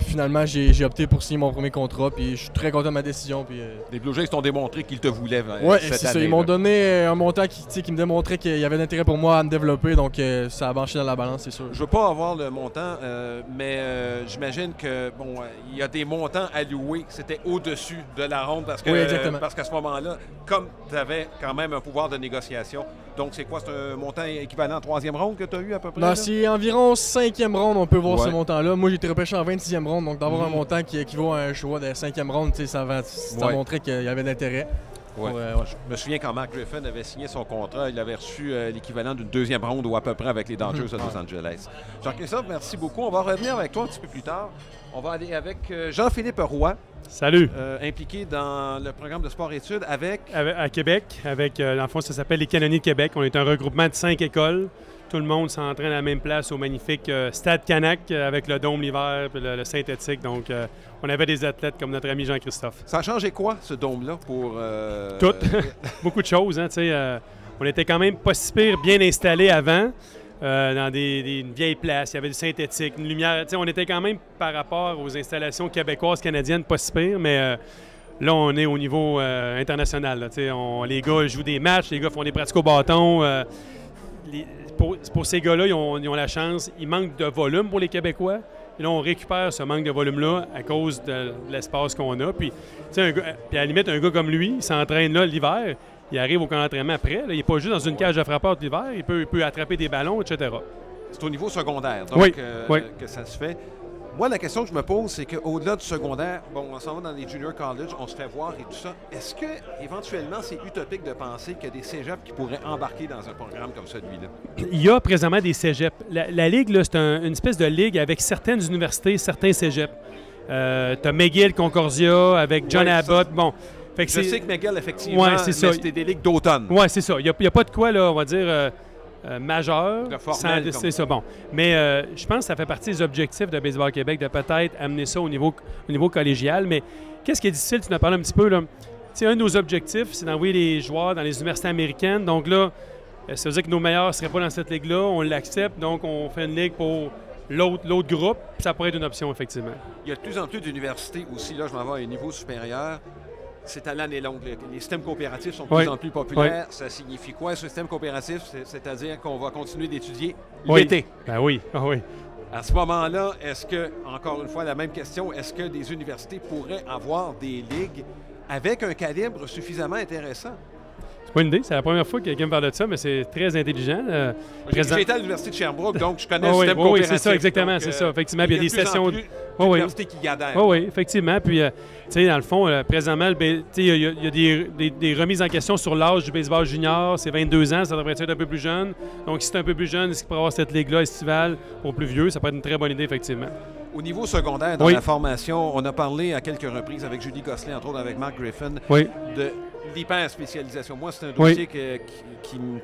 Puis finalement, j'ai opté pour signer mon premier contrat, puis je suis très content de ma décision. Puis, euh, Les Blue Jays t'ont démontré qu'ils te voulaient euh, Ouais, cette c'est ça. Ils m'ont donné euh, un montant qui, tu sais, qui me démontrait qu'il y avait d'intérêt pour moi à me développer, donc euh, ça a penché dans la balance, c'est sûr. Je veux pas avoir le montant, euh, mais euh, j'imagine que bon, il y a des montants alloués. C'était au-dessus de la ronde parce que Oui, exactement. parce qu'à ce moment-là, comme tu avais quand même un pouvoir de négociation, donc c'est quoi, c'est un montant équivalent à troisième ronde que tu as eu à peu près? Non, c'est environ cinquième ronde, on peut voir Ouais. ce montant-là. Moi, j'ai été repêché en 26e ronde, donc d'avoir un montant qui équivaut à un choix de cinquième ronde, tu sais, ça, va- ça Ouais. montrait qu'il y avait d'intérêt. Ouais. Pour, euh, ouais. Je me souviens quand Mark Griffin avait signé son contrat, il avait reçu euh, l'équivalent d'une deuxième ronde ou à peu près avec les Dodgers de Los Angeles. Jean-Christophe, merci beaucoup. On va revenir avec toi un petit peu plus tard. On va aller avec euh, Jean-Philippe Roy, Salut. euh, impliqué dans le programme de sport-études avec Avec- à Québec, avec, euh, dans le fond, ça s'appelle les Canonniers de Québec. On est un regroupement de cinq écoles. Tout le monde s'entraîne à la même place au magnifique euh, Stade Canac euh, avec le dôme l'hiver puis le, le synthétique. Donc, euh, on avait des athlètes comme notre ami Jean-Christophe. Ça a changé quoi, ce dôme-là, pour... euh, Tout. (laughs) Beaucoup de choses. Hein, on était quand même pas si pire bien installés avant, dans des, des- une vieille place. Il y avait du synthétique, une lumière. On était quand même, par rapport aux installations québécoises, canadiennes, pas si pire, mais là, on est au niveau international. là. On- les gars jouent des matchs, les gars font des pratiques au bâton. Les- pour, pour ces gars-là, ils ont, ils ont la chance. Il manque de volume pour les Québécois. Et là, on récupère ce manque de volume-là à cause de l'espace qu'on a. Puis, un gars- puis à la limite, un gars comme lui, il s'entraîne là l'hiver. Il arrive au camp d'entraînement après. là. il n'est pas juste dans une cage de frappeur l'hiver. Il peut, il peut attraper des ballons, etc. C'est au niveau secondaire, donc, Oui, euh, oui. que ça se fait. Moi, la question que je me pose, c'est qu'au-delà du secondaire, bon, on s'en va dans les junior college, on se fait voir et tout ça. Est-ce que, éventuellement, c'est utopique de penser qu'il y a des cégeps qui pourraient embarquer dans un programme comme celui-là? Il y a présentement des cégeps. La, la ligue, c'est un- une espèce de ligue avec certaines universités, certains cégeps. Euh, tu as McGill, Concordia, avec John Ouais, Abbott. Bon, fait que Je sais que McGill, effectivement, Ouais, c'est mais ça. c'était des ligues d'automne. Ouais, c'est ça. Il n'y a, pas de quoi, là, on va dire, euh, euh, majeur. C'est ça, bon. Mais euh, je pense que ça fait partie des objectifs de Baseball Québec de peut-être amener ça au niveau, au niveau collégial. Mais qu'est-ce qui est difficile? Tu en as parlé un petit peu, là. Tu sais, un de nos objectifs, c'est d'envoyer les joueurs dans les universités américaines. Donc là, euh, ça veut dire que nos meilleurs ne seraient pas dans cette ligue-là. On l'accepte. Donc, on fait une ligue pour l'autre l'autre groupe. Ça pourrait être une option, effectivement. Il y a de plus en plus d'universités aussi. Là, je m'en vais à un niveau supérieur. C'est à l'année longue. Les systèmes coopératifs sont de Oui. plus en plus populaires. Ça signifie quoi, ce système coopératif? C'est- C'est-à-dire qu'on va continuer d'étudier Oui. l'été. Ben oui, ah oui. À ce moment-là, est-ce que, encore une fois, la même question, est-ce que des universités pourraient avoir des ligues avec un calibre suffisamment intéressant? Une idée. C'est la première fois que quelqu'un me parle de ça, mais c'est très intelligent. Euh, J'ai présent- j'ai été à l'Université de Sherbrooke, donc je connais le oui, système oui, oui, c'est ça, exactement, c'est euh, ça. Effectivement, puis il y a des de plus en sessions de- plus oui. d'universités qui adhèrent. Oui, oui, effectivement. Puis, euh, tu sais, dans le fond, euh, présentement, le sais, il y a, il y a des, des- des remises en question sur l'âge du baseball junior. C'est 22 ans, ça devrait être un peu plus jeune. Donc, si c'est un peu plus jeune, est-ce qu'il pourrait avoir cette ligue-là estivale pour plus vieux? Ça peut être une très bonne idée, effectivement. Au niveau secondaire, dans Oui. la formation, on a parlé à quelques reprises avec Julie Gosselin, entre autres avec Mark Griffin, Oui. de l'hyper-spécialisation. Moi, c'est un Oui. dossier que- qui, qui m-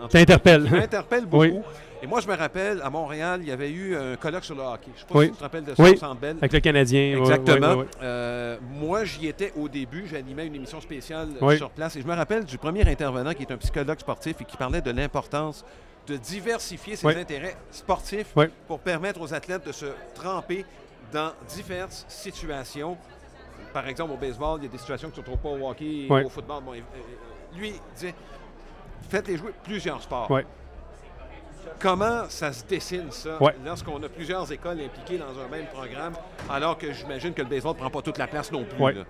en tout cas, T'interpelles. qui m'interpelle beaucoup. Oui. Et moi, je me rappelle, à Montréal, il y avait eu un colloque sur le hockey. Je ne sais pas Oui. si tu te rappelles de ça, Oui. Bell. Avec le Canadien. Exactement. Euh, moi, j'y étais au début. J'animais une émission spéciale sur place. Et je me rappelle du premier intervenant qui est un psychologue sportif et qui parlait de l'importance de diversifier ses intérêts sportifs pour permettre aux athlètes de se tremper dans diverses situations. Par exemple, au baseball, il y a des situations qui ne se trouvent pas au hockey Oui. au football. Bon, euh, euh, lui, il disait faites-les jouer plusieurs sports. Comment ça se dessine, ça, Ouais. lorsqu'on a plusieurs écoles impliquées dans un même programme, alors que j'imagine que le baseball ne prend pas toute la place non plus. Ouais. là?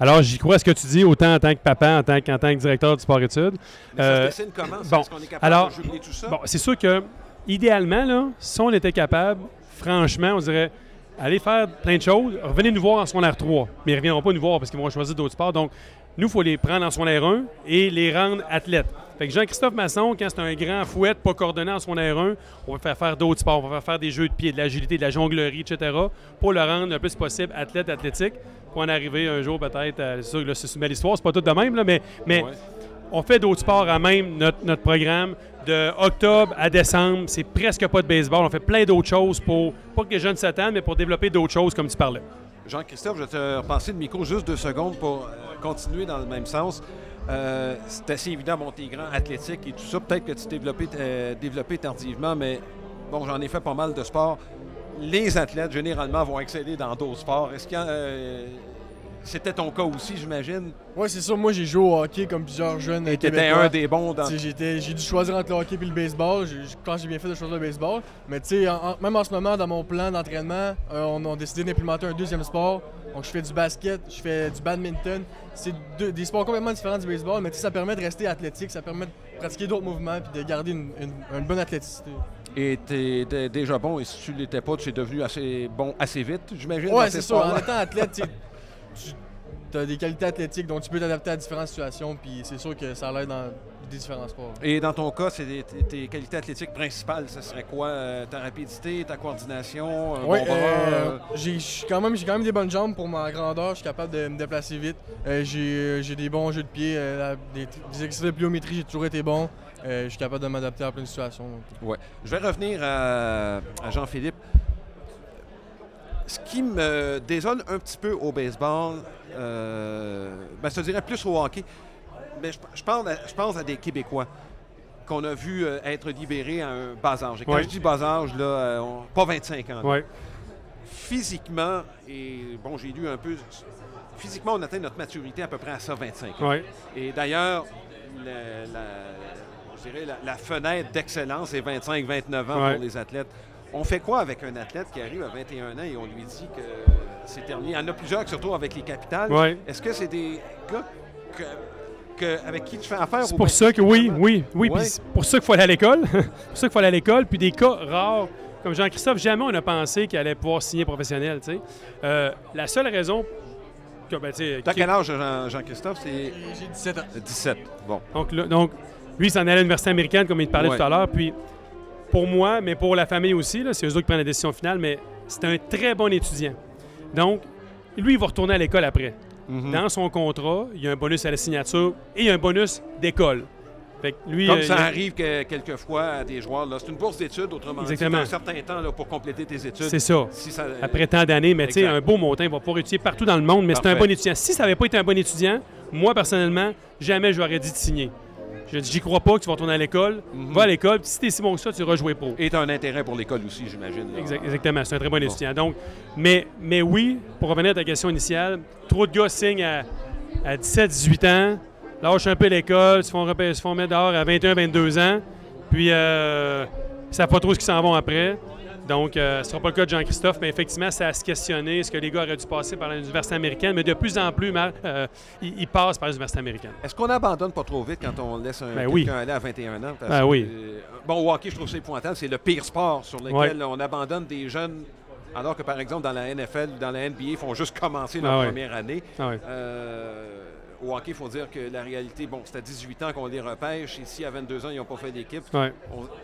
Alors, j'y crois à ce que tu dis, autant en tant que papa, en tant, tant que directeur du sport-études. Euh, ça se dessine comment? bon, Est-ce qu'on est capable alors, de tout ça? Bon, c'est sûr que, idéalement, là, si on était capable, franchement, on dirait, allez faire plein de choses, revenez nous voir en secondaire 3. Mais ils ne reviendront pas nous voir parce qu'ils vont choisir d'autres sports. Donc, nous, il faut les prendre en secondaire 1 et les rendre athlètes. Fait que Jean-Christophe Masson, quand c'est un grand fouet pas coordonné en secondaire 1, on va faire faire d'autres sports. On va faire faire des jeux de pied, de l'agilité, de la jonglerie, etc. pour le rendre le plus possible athlète, athlétique, pour en arriver un jour peut-être, à- c'est sûr que c'est une belle histoire, c'est pas tout de même, là, mais, mais Ouais. on fait d'autres sports à même notre, notre programme. De octobre à décembre, c'est presque pas de baseball. On fait plein d'autres choses pour, pas que les jeunes s'attendent, mais pour développer d'autres choses comme tu parlais. Jean-Christophe, je vais te repasser le micro juste deux secondes pour euh, continuer dans le même sens. Euh, c'est assez évident, bon, t'es grand, athlétique et tout ça. Peut-être que tu t'es développé, euh, tardivement, mais bon, j'en ai fait pas mal de sports. Les athlètes, généralement, vont exceller dans d'autres sports. Est-ce que euh, c'était ton cas aussi, j'imagine? Ouais, c'est ça. Moi, j'ai joué au hockey comme plusieurs jeunes. Et t'étais un des bons dans... Tu J'ai dû choisir entre le hockey et le baseball. Je pense que j'ai bien fait de choisir le baseball. Mais tu sais, même en ce moment, dans mon plan d'entraînement, euh, on a décidé d'implémenter un deuxième sport. Donc, je fais du basket, je fais du badminton. C'est des sports complètement différents du baseball, mais tu ça permet de rester athlétique, ça permet de pratiquer d'autres mouvements puis de garder une, une- une bonne athléticité. Et t'es déjà bon, et si tu l'étais pas, tu es devenu assez bon assez vite, j'imagine. ces c'est ça. En étant athlète, (laughs) tu as des qualités athlétiques, donc tu peux t'adapter à différentes situations, puis c'est sûr que ça l'aide dans des différents sports. Et dans ton cas, c'est tes, qualités athlétiques principales, ce serait quoi? Euh, ta rapidité, ta coordination, Oui, bon bras, euh, j'ai quand, même- j'ai quand même des bonnes jambes pour ma grandeur. Je suis capable de me déplacer vite. Euh, j'ai euh, des bons jeux de pied. euh, la- des, des exercices de pliométrie, j'ai toujours été bon. Euh, je suis capable de m'adapter à plein de situations. donc. Ouais. Je vais revenir à, à Jean-Philippe. Ce qui me désole un petit peu au baseball, euh, ben, je te dirais plus au hockey, mais je, je pense, à, je pense à des Québécois qu'on a vu euh, être libérés à un bas âge. Et quand je dis bas âge, là, euh, on- pas 25 ans. Physiquement, et bon, j'ai lu un peu, physiquement, on atteint notre maturité à peu près à ça, 25 ans. Et d'ailleurs, la, la- je dirais la, fenêtre d'excellence est 25-29 ans pour les athlètes. On fait quoi avec un athlète qui arrive à 21 ans et on lui dit que c'est terminé? Il y en a plusieurs qui se retrouvent avec les capitales. Ouais. Est-ce que c'est des gars que- que- avec qui tu fais affaire? C'est pour ça que oui, oui, oui. Ouais. Puis c'est pour ça qu'il faut aller à l'école. (laughs) c'est pour ça qu'il faut aller à l'école. Puis des cas rares, comme Jean-Christophe, jamais on a pensé qu'il allait pouvoir signer professionnel. tu sais. Euh, la seule raison que, ben, tu T'as qui- quel âge, Jean- Jean-Christophe? c'est J'ai j'ai 17 ans. 17. Bon. donc, là- donc, lui, il s'en allait à l'université américaine, comme il te parlait Ouais. tout à l'heure. Puis pour moi, mais pour la famille aussi, là, c'est eux autres qui prennent la décision finale, mais c'est un très bon étudiant. Donc, lui, il va retourner à l'école après. Mhm. dans son contrat, il y a un bonus à la signature et il y a un bonus d'école. Fait que lui, Comme euh, ça arrive que, quelquefois à des joueurs, là, c'est une bourse d'études, autrement dit, un certain temps là, pour compléter tes études. c'est ça. Si ça- Après tant d'années, mais tu sais, un beau montant, il va pouvoir étudier partout dans le monde, mais c'est un bon étudiant. Si ça n'avait pas été un bon étudiant, moi, personnellement, jamais je lui aurais dit de signer. Je dis, j'y crois pas que tu vas retourner à l'école. Mhm. Va à l'école, puis si t'es si bon que ça, tu vas jouer pro. Et tu as un intérêt pour l'école aussi, j'imagine. Exact- exactement, c'est un très bon étudiant. Donc, mais, mais oui, pour revenir à ta question initiale, trop de gars signent à, à 17-18 ans, lâchent un peu l'école, se font, se font mettre dehors à 21-22 ans, puis euh, ils savent pas trop ce qu'ils s'en vont après. Donc, euh, ce ne sera pas le cas de Jean-Christophe, mais effectivement, c'est à se questionner ce que les gars auraient dû passer par l'université américaine, mais de plus en plus, euh, ils, ils passent par l'université américaine. Est-ce qu'on abandonne pas trop vite quand on laisse un, Ben quelqu'un oui. aller à 21 ans? Parce Ben que, oui. euh, bon, au hockey, je trouve ça épouvantable. C'est le pire sport sur lequel Ouais. on abandonne des jeunes, alors que, par exemple, dans la NFL ou dans la NBA, ils font juste commencer leur Ah ouais. première année. Ah ouais. Euh, au hockey, il faut dire que la réalité, bon, c'est à 18 ans qu'on les repêche. Ici, à 22 ans, ils n'ont pas fait d'équipe. Ouais.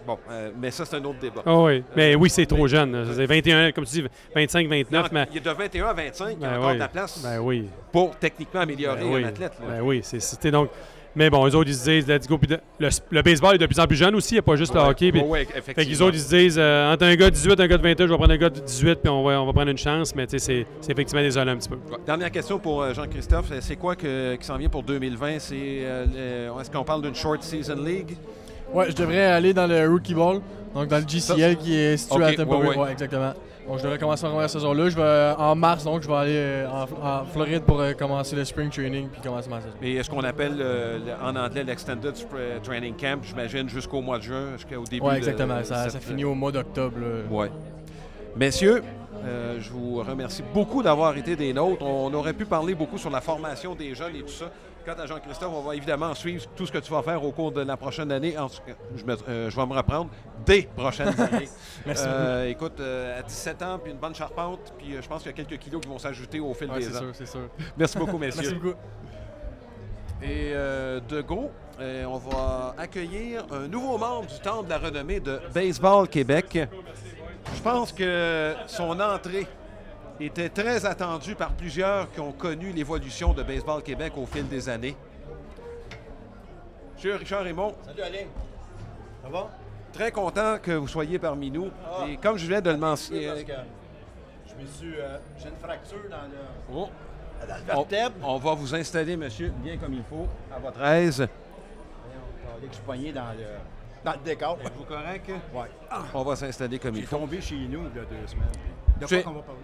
Bon, euh, mais ça, c'est un autre débat. Ah oui, mais oui, c'est trop jeune. C'est 21, comme tu dis, 25, 29, mais. Il y a de 21 à 25, il y a Ben encore oui. de la place Ben oui. pour techniquement améliorer Ben oui. un athlète. là. Ben oui, c'est donc. Mais bon, eux autres, ils se disent, let's go. De- le, le baseball est de plus en plus jeune aussi, il n'y a pas juste le hockey. puis- Ouais, ouais, fait qu'ils effectivement. autres, ils se disent, euh, entre un gars de 18 et un gars de 21, je vais prendre un gars de 18, puis on va, on va prendre une chance. Mais tu sais, c'est- c'est effectivement désolé un petit peu. Ouais. Dernière question pour euh, Jean-Christophe. Euh, C'est quoi que- qui s'en vient pour 2020? C'est, euh, Est-ce qu'on parle d'une Short Season League? Ouais, je devrais aller dans le Rookie Ball, donc dans le GCL qui est situé à Tampa ouais, Bay. ouais. Ouais, exactement. Donc je devrais commencer ma première saison là. Je vais en mars, donc je vais aller euh, en, en Floride pour euh, commencer le spring training puis commencer ma saison. Et est-ce qu'on appelle euh, le- en anglais l'Extended Training Camp, j'imagine, jusqu'au mois de juin, jusqu'au début de- exactement. Ça, cette- ça finit au mois d'octobre. Ouais. Messieurs, euh, je vous remercie beaucoup d'avoir été des nôtres. On aurait pu parler beaucoup sur la formation des jeunes et tout ça. Quant à Jean-Christophe, on va évidemment suivre tout ce que tu vas faire au cours de la prochaine année. En tout cas, je, me- euh, je vais me reprendre des prochaines (laughs) années. Merci Euh, écoute, euh, à 17 ans, puis une bonne charpente, puis euh, je pense qu'il y a quelques kilos qui vont s'ajouter au fil Ouais, des c'est ans. sûr, c'est sûr. (laughs) Merci beaucoup, (laughs) messieurs. Merci beaucoup. Et de go, on va accueillir un nouveau membre du Temple de la renommée de Baseball Québec. Je pense que son entrée était très attendue par plusieurs qui ont connu l'évolution de Baseball Québec au fil des années. Monsieur Richard Raymond, Salut Alain. Ça va? très content que vous soyez parmi nous. Et comme je viens de le mentionner, que je me suis. euh, J'ai une fracture dans le, Oh, dans le on, vertèbre. on va vous installer, monsieur, bien comme il faut, à votre aise. Voyons, Je suis poigné dans le, dans le décor. Êtes-vous correct? Ouais. On va s'installer comme il faut. tombé chez nous il y a deux semaines. De quoi qu'on va parler?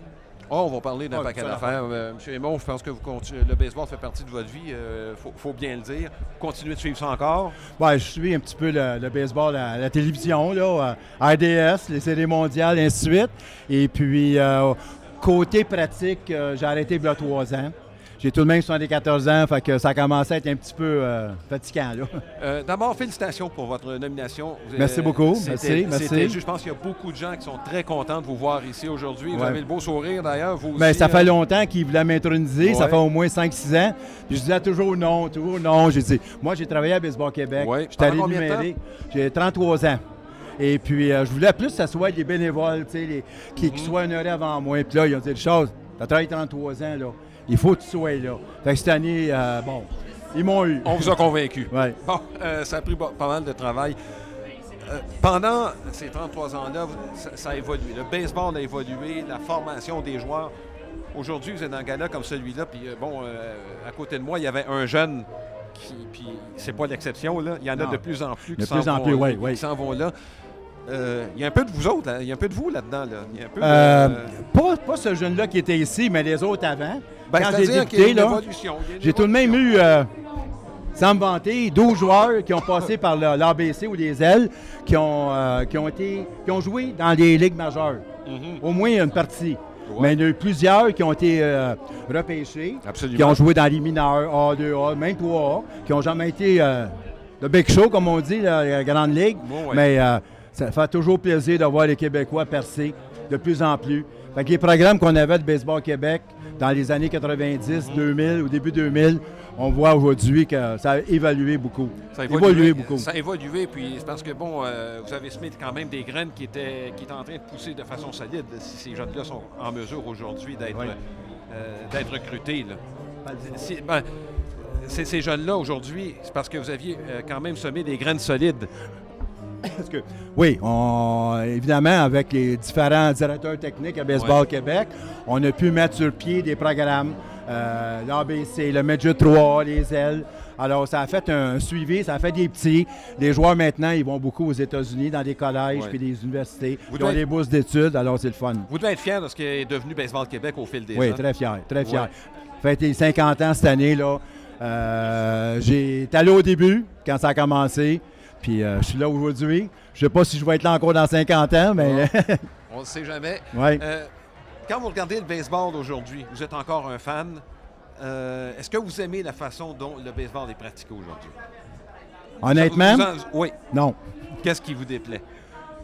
Oh, on va parler d'un Ah, paquet d'affaires. Euh, Monsieur Aymon, je pense que vous continuez- le baseball fait partie de votre vie. Il faut, faut bien le dire. Continuez de suivre ça encore? Ouais, je suis un petit peu le, le baseball à la télévision, là, RDS, les séries mondiales, ainsi de suite. Et puis, euh, côté pratique, euh, j'ai arrêté il y a trois ans. J'ai tout de même 74 ans, fait que ça a commencé à être un petit peu euh, fatigant. (laughs) Euh, D'abord, félicitations pour votre nomination. Merci beaucoup. Merci, merci. Je pense qu'il y a beaucoup de gens qui sont très contents de vous voir ici aujourd'hui. Vous Ouais. avez le beau sourire d'ailleurs. Vous Ben, ça euh, fait longtemps qu'il voulait m'introniser. Ça Ouais. fait au moins 5-6 ans. Puis je disais toujours non, toujours non. J'ai dit, moi, j'ai travaillé à Baseball Québec. Ouais. J'étais Pendant allé. J'ai 33 ans. Et puis, euh, je voulais plus que ça soit des bénévoles, tu sais, les- qui, Mhm. qui soient une heure avant moi. Puis là, ils ont dit, chose, tu as travaillé 33 ans, là. Il faut que tu sois là. Fait que cette année, euh, bon, ils m'ont eu. On vous a convaincu. Ouais. Bon, euh, ça a pris pas mal de travail. Euh, pendant ces 33 ans-là, ça, ça a évolué. Le baseball a évolué, la formation des joueurs. Aujourd'hui, vous êtes dans un gala comme celui-là, puis bon, à côté de moi, il y avait un jeune qui, puis c'est pas l'exception, là. Il y en a de plus en plus qui s'en plus en vont, plus, oui, qui oui. s'en vont là. Euh, il y a un peu de vous autres, là. il y a un peu de vous là-dedans. Là. Il y a un peu de- Euh, pas, pas ce jeune-là qui était ici, mais les autres avant. Ben, Quand j'ai débuté, là, J'ai tout de même eu, euh, sans me vanter, 12 joueurs qui ont passé par l'ABC ou les ailes, qui ont, euh, qui, ont été, qui ont joué dans les ligues majeures. Mhm. Au moins une partie. Ouais. Mais il y en a eu plusieurs qui ont été euh, repêchés, Absolument. qui ont joué dans les mineurs, A, 2A, même 3A, qui n'ont jamais été euh, le big show, comme on dit, la, la grande ligue. Bon, ouais. Mais euh, ça fait toujours plaisir de voir les Québécois percer de plus en plus. Fait que les programmes qu'on avait de Baseball Québec dans les années 90, 2000, au début 2000, on voit aujourd'hui que ça a évolué beaucoup. Ça a évolué, évolué, beaucoup. Ça a évolué, puis c'est parce que, bon, euh, vous avez semé quand même des graines qui étaient, qui étaient en train de pousser de façon solide, si ces jeunes-là sont en mesure aujourd'hui d'être Oui. euh, recrutés. si- ben, ces jeunes-là, aujourd'hui, c'est parce que vous aviez euh, quand même semé des graines solides. (laughs) Parce que, oui, on- évidemment, avec les différents directeurs techniques à Baseball Québec, on a pu mettre sur pied des programmes, euh, l'ABC, le Midget 3, les ailes. Alors, ça a fait un suivi, ça a fait des petits. Les joueurs, maintenant, ils vont beaucoup aux États-Unis, dans des collèges puis des universités. Vous Ils ont des bourses d'études, alors c'est le fun. Vous devez être fiers de ce qui est devenu Baseball Québec au fil des Oui, ans. très fier, très fier. Ouais. Fêté 50 ans cette année, là. Euh, j'ai été allé au début, quand ça a commencé, puis euh, je suis là aujourd'hui. Je sais pas si je vais être là encore dans 50 ans, mais... (laughs) On ne sait jamais. ouais. Euh, quand vous regardez le baseball aujourd'hui, vous êtes encore un fan. Euh, Est-ce que vous aimez la façon dont le baseball est pratiqué aujourd'hui? Honnêtement, Vous en- oui. non. Qu'est-ce qui vous déplaît?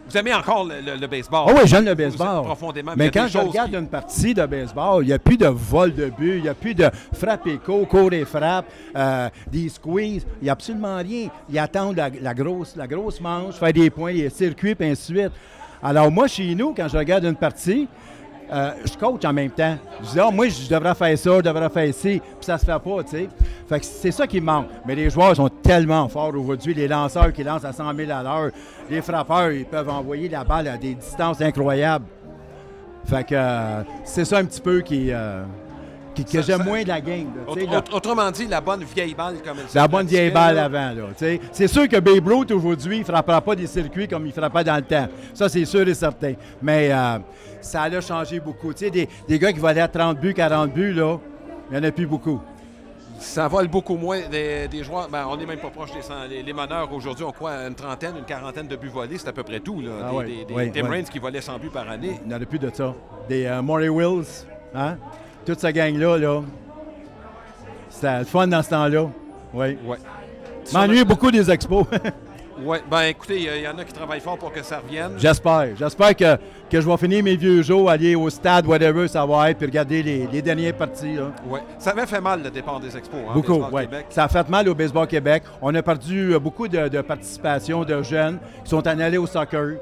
Vous aimez encore le, le- le baseball? Ah oui, j'aime le baseball. Profondément. Mais quand je regarde qui- une partie de baseball, il n'y a plus de vol de but, il n'y a plus de frappe écho, cours et frappe, euh, des squeezes, il n'y a absolument rien. Ils attendent la, la grosse, la grosse manche, faire des points, des circuits, puis ainsi de suite. Alors moi, chez nous, quand je regarde une partie, euh, je coach en même temps. Je dis, ah, moi, je devrais faire ça, je devrais faire ci, puis ça se fait pas, tu sais. Fait que c'est ça qui manque. Mais les joueurs sont tellement forts aujourd'hui. Les lanceurs qui lancent à 100 000 à l'heure, les frappeurs, ils peuvent envoyer la balle à des distances incroyables. Fait que euh, c'est ça un petit peu qui, euh, qui- que j'aime moins de la game. là, Autre- là. Autrement dit, la bonne vieille balle comme elle la bonne vieille balle là. avant. Là, c'est sûr que Babe Ruth aujourd'hui, il ne frappera pas des circuits comme il frappait dans le temps. Ça, c'est sûr et certain. Mais euh, ça a changé beaucoup. Des, des gars qui valaient à 30 buts, 40 buts, là, il n'y en a plus beaucoup. Ça vole beaucoup moins des, des joueurs. Ben, on n'est même pas proche des 100. Les, les meneurs aujourd'hui, on croit à une trentaine, une quarantaine de buts volés. C'est à peu près tout. Là. Ah des. Raines qui volaient 100 buts par année. Il n'y en a plus de ça. Des euh, Maury Wills, hein? Toute cette gang-là, là, c'était le fun dans ce temps-là. Oui. Ouais. M'ennuie beaucoup des expos. (laughs) Ouais. Ben, écoutez, il y, en a qui travaillent fort pour que ça revienne. J'espère. J'espère que, que je vais finir mes vieux jours, aller au stade, whatever, ça va être, puis regarder les, les dernières parties. Ouais. Ça avait fait mal le départ des expos. Hein, Beaucoup, oui. Ça a fait mal au Baseball Québec. On a perdu euh, beaucoup de, de participation de jeunes qui sont en allés au soccer.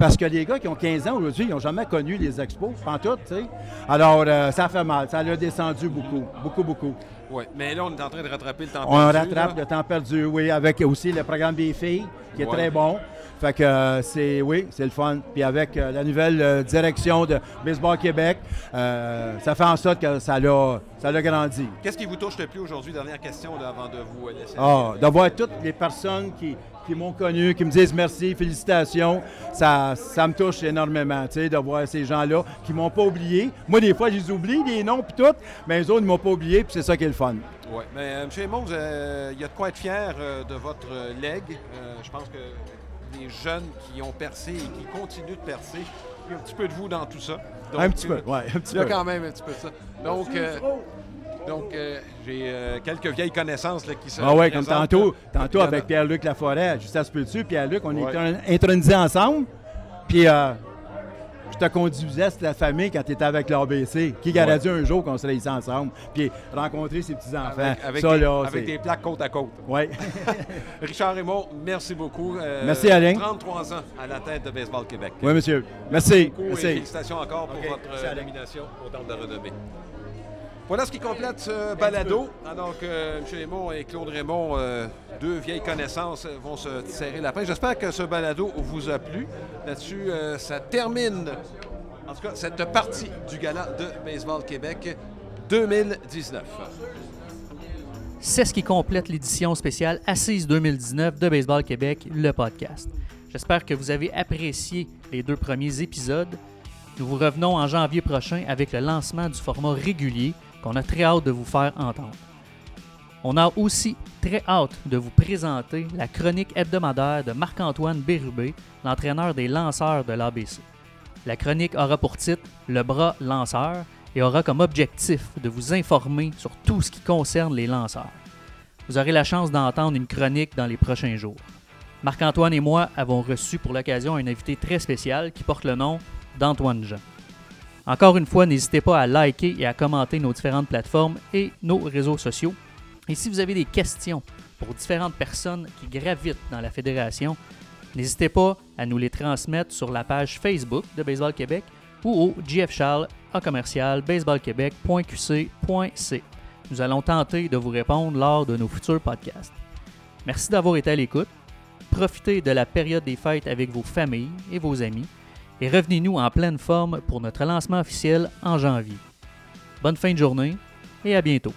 Parce que les gars qui ont 15 ans aujourd'hui, ils n'ont jamais connu les expos, en tout, tu sais. Alors, euh, ça fait mal. Ça a descendu beaucoup, beaucoup, beaucoup. Ouais. Mais là, on est en train de rattraper le temps On perdu, rattrape là. le temps perdu, oui, avec aussi le programme des filles, qui est Ouais. très bon. Fait que euh, c'est, oui, c'est le fun. Puis avec euh, la nouvelle euh, direction de Baseball Québec, ça fait en sorte que ça l'a, ça l'a grandi. Qu'est-ce qui vous touche le plus aujourd'hui? Dernière question là, avant de vous laisser. Ah, de voir toutes les personnes qui, qui m'ont connu, qui me disent merci, félicitations, ça, ça me touche énormément, tu sais, de voir ces gens-là qui m'ont pas oublié. Moi, des fois, je les oublie, les noms puis tout, mais les autres, ils m'ont pas oublié, puis c'est ça qui est le fun. Ouais. Mais euh, M. Vous, euh, il y a de quoi être fier euh, de votre legs. Euh, je pense que les jeunes qui ont percé et qui continuent de percer, il y a un petit peu de vous dans tout ça. Donc, un petit peu, ouais, un petit Il y a peu. quand même un petit peu de ça. Donc, euh, donc euh, j'ai euh, quelques vieilles connaissances là, qui se Ah ouais, comme tantôt, là. tantôt avec Pierre-Luc Laforêt, juste à ce peu-dessus, Pierre-Luc, on Ouais. était intronisés ensemble, puis euh, je te conduisais, c'était la famille quand tu étais avec l'ABC. Qui aurait Ouais. un jour qu'on serait ici ensemble, puis rencontrer ses petits-enfants. Avec, avec ça, des, là, avec des plaques côte à côte. Ouais. (laughs) Richard Raymond, merci beaucoup. Euh, Merci, Alain. 33 ans à la tête de Baseball Québec. oui, monsieur. Merci. Merci. félicitations encore pour votre euh, nomination au Temple de renommée. Voilà ce qui complète ce balado. Alors que M. Raymond et Claude Raymond, euh, deux vieilles connaissances, euh, vont se serrer la pince. J'espère que ce balado vous a plu. Là-dessus, euh, ça termine, en tout cas, cette partie du gala de Baseball Québec 2019. C'est ce qui complète l'édition spéciale Assise 2019 de Baseball Québec, le podcast. J'espère que vous avez apprécié les deux premiers épisodes. Nous vous revenons en janvier prochain avec le lancement du format régulier qu'on a très hâte de vous faire entendre. On a aussi très hâte de vous présenter la chronique hebdomadaire de Marc-Antoine Bérubé, l'entraîneur des lanceurs de l'ABC. La chronique aura pour titre Le bras lanceur et aura comme objectif de vous informer sur tout ce qui concerne les lanceurs. Vous aurez la chance d'entendre une chronique dans les prochains jours. Marc-Antoine et moi avons reçu pour l'occasion un invité très spécial qui porte le nom d'Antoine Jean. Encore une fois, n'hésitez pas à liker et à commenter nos différentes plateformes et nos réseaux sociaux. Et si vous avez des questions pour différentes personnes qui gravitent dans la fédération, n'hésitez pas à nous les transmettre sur la page Facebook de Baseball Québec ou au GF Charles à commercial baseballquebec.qc.c. Nous allons tenter de vous répondre lors de nos futurs podcasts. Merci d'avoir été à l'écoute. Profitez de la période des fêtes avec vos familles et vos amis et revenez-nous en pleine forme pour notre lancement officiel en janvier. Bonne fin de journée et à bientôt.